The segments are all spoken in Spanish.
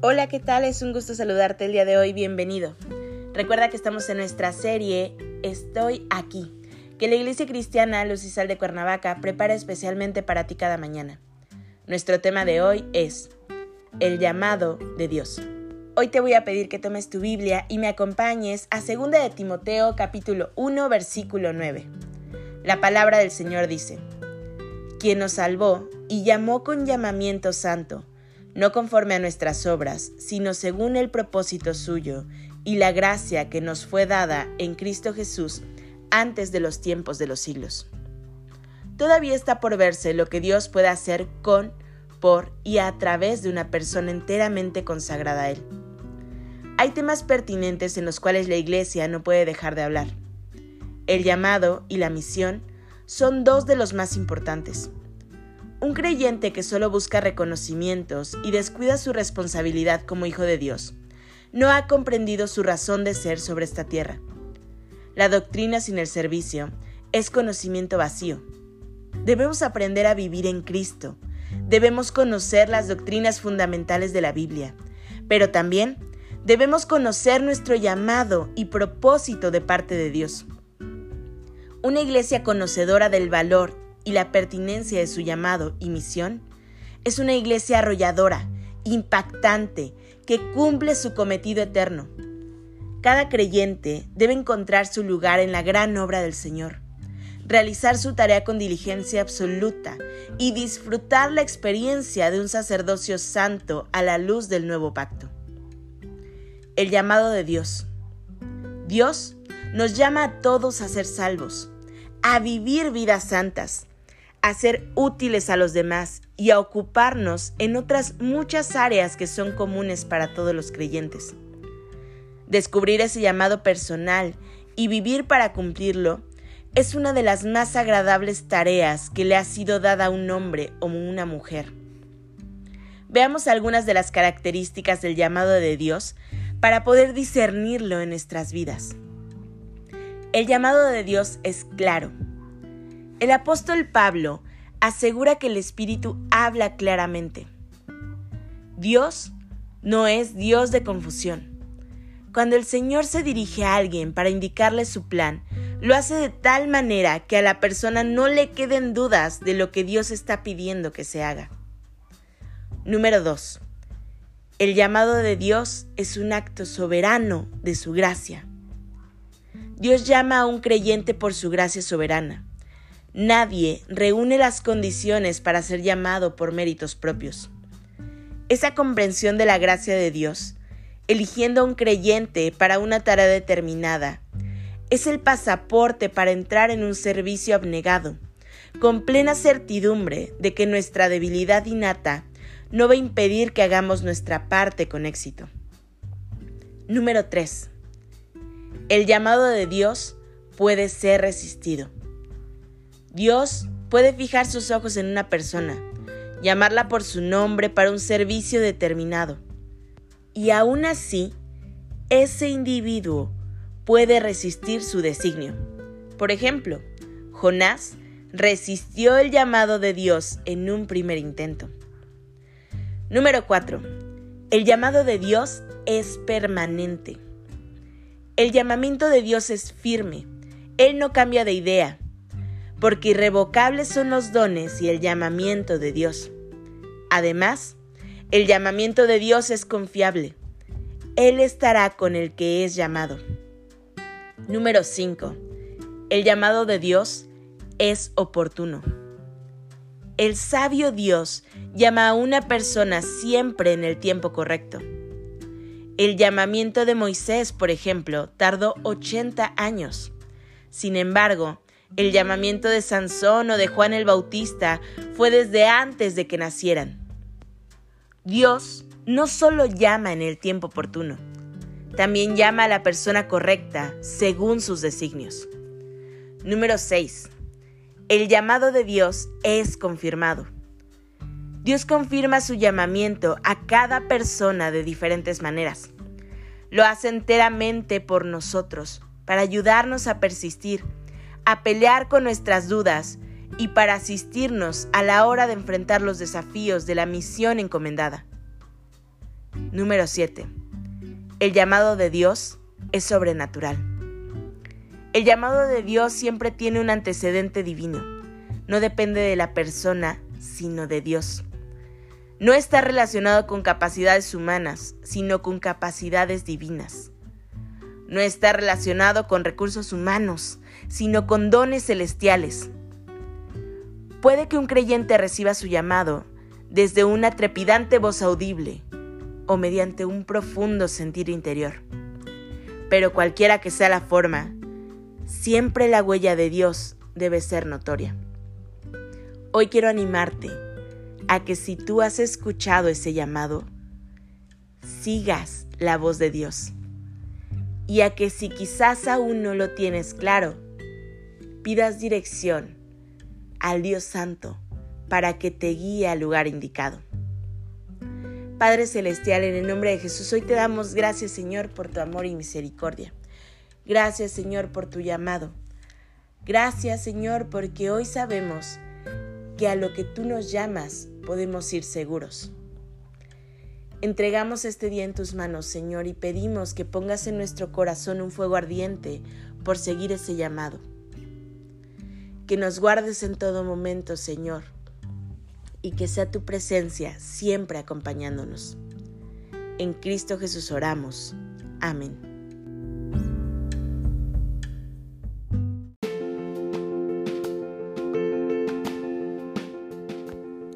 Hola, ¿qué tal? Es un gusto saludarte el día de hoy, bienvenido. Recuerda que estamos en nuestra serie Estoy aquí, que la Iglesia Cristiana Luz y Sal de Cuernavaca prepara especialmente para ti cada mañana. Nuestro tema de hoy es El llamado de Dios. Hoy te voy a pedir que tomes tu Biblia y me acompañes a 2 de Timoteo capítulo 1 versículo 9. La palabra del Señor dice, quien nos salvó y llamó con llamamiento santo, no conforme a nuestras obras, sino según el propósito suyo y la gracia que nos fue dada en Cristo Jesús antes de los tiempos de los siglos. Todavía está por verse lo que Dios puede hacer con, por y a través de una persona enteramente consagrada a Él. Hay temas pertinentes en los cuales la Iglesia no puede dejar de hablar. El llamado y la misión son dos de los más importantes. Un creyente que solo busca reconocimientos y descuida su responsabilidad como hijo de Dios, no ha comprendido su razón de ser sobre esta tierra. La doctrina sin el servicio es conocimiento vacío. Debemos aprender a vivir en Cristo. Debemos conocer las doctrinas fundamentales de la Biblia, pero también debemos conocer nuestro llamado y propósito de parte de Dios. Una iglesia conocedora del valor y la pertinencia de su llamado y misión, es una iglesia arrolladora, impactante, que cumple su cometido eterno. Cada creyente debe encontrar su lugar en la gran obra del Señor, realizar su tarea con diligencia absoluta y disfrutar la experiencia de un sacerdocio santo a la luz del nuevo pacto. El llamado de Dios. Dios nos llama a todos a ser salvos, a vivir vidas santas, a ser útiles a los demás y a ocuparnos en otras muchas áreas que son comunes para todos los creyentes. Descubrir ese llamado personal y vivir para cumplirlo es una de las más agradables tareas que le ha sido dada a un hombre o una mujer. Veamos algunas de las características del llamado de Dios para poder discernirlo en nuestras vidas. El llamado de Dios es claro, el apóstol Pablo asegura que el Espíritu habla claramente. Dios no es Dios de confusión. Cuando el Señor se dirige a alguien para indicarle su plan, lo hace de tal manera que a la persona no le queden dudas de lo que Dios está pidiendo que se haga. Número 2. El llamado de Dios es un acto soberano de su gracia. Dios llama a un creyente por su gracia soberana. Nadie reúne las condiciones para ser llamado por méritos propios. Esa comprensión de la gracia de Dios, eligiendo a un creyente para una tarea determinada, es el pasaporte para entrar en un servicio abnegado, con plena certidumbre de que nuestra debilidad innata no va a impedir que hagamos nuestra parte con éxito. Número 3. El llamado de Dios puede ser resistido. Dios puede fijar sus ojos en una persona, llamarla por su nombre para un servicio determinado. Y aún así, ese individuo puede resistir su designio. Por ejemplo, Jonás resistió el llamado de Dios en un primer intento. Número 4. El llamado de Dios es permanente. El llamamiento de Dios es firme. Él no cambia de idea porque irrevocables son los dones y el llamamiento de Dios. Además, el llamamiento de Dios es confiable. Él estará con el que es llamado. Número 5. El llamado de Dios es oportuno. El sabio Dios llama a una persona siempre en el tiempo correcto. El llamamiento de Moisés, por ejemplo, tardó 80 años. Sin embargo, el llamamiento de Sansón o de Juan el Bautista fue desde antes de que nacieran. Dios no solo llama en el tiempo oportuno, también llama a la persona correcta según sus designios. Número 6. El llamado de Dios es confirmado. Dios confirma su llamamiento a cada persona de diferentes maneras. Lo hace enteramente por nosotros, para ayudarnos a persistir, a pelear con nuestras dudas y para asistirnos a la hora de enfrentar los desafíos de la misión encomendada. Número 7. El llamado de Dios es sobrenatural. El llamado de Dios siempre tiene un antecedente divino. No depende de la persona, sino de Dios. No está relacionado con capacidades humanas, sino con capacidades divinas. No está relacionado con recursos humanos, sino con dones celestiales. Puede que un creyente reciba su llamado desde una trepidante voz audible o mediante un profundo sentir interior. Pero cualquiera que sea la forma, siempre la huella de Dios debe ser notoria. Hoy quiero animarte a que si tú has escuchado ese llamado, sigas la voz de Dios. Y a que si quizás aún no lo tienes claro, pidas dirección al Dios Santo para que te guíe al lugar indicado. Padre Celestial, en el nombre de Jesús, hoy te damos gracias Señor por tu amor y misericordia. Gracias Señor por tu llamado. Gracias Señor porque hoy sabemos que a lo que tú nos llamas podemos ir seguros. Entregamos este día en tus manos, Señor, y pedimos que pongas en nuestro corazón un fuego ardiente por seguir ese llamado que nos guardes en todo momento, Señor, y que sea tu presencia siempre acompañándonos. En Cristo Jesús oramos. Amén.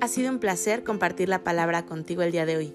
Ha sido un placer compartir la palabra contigo el día de hoy.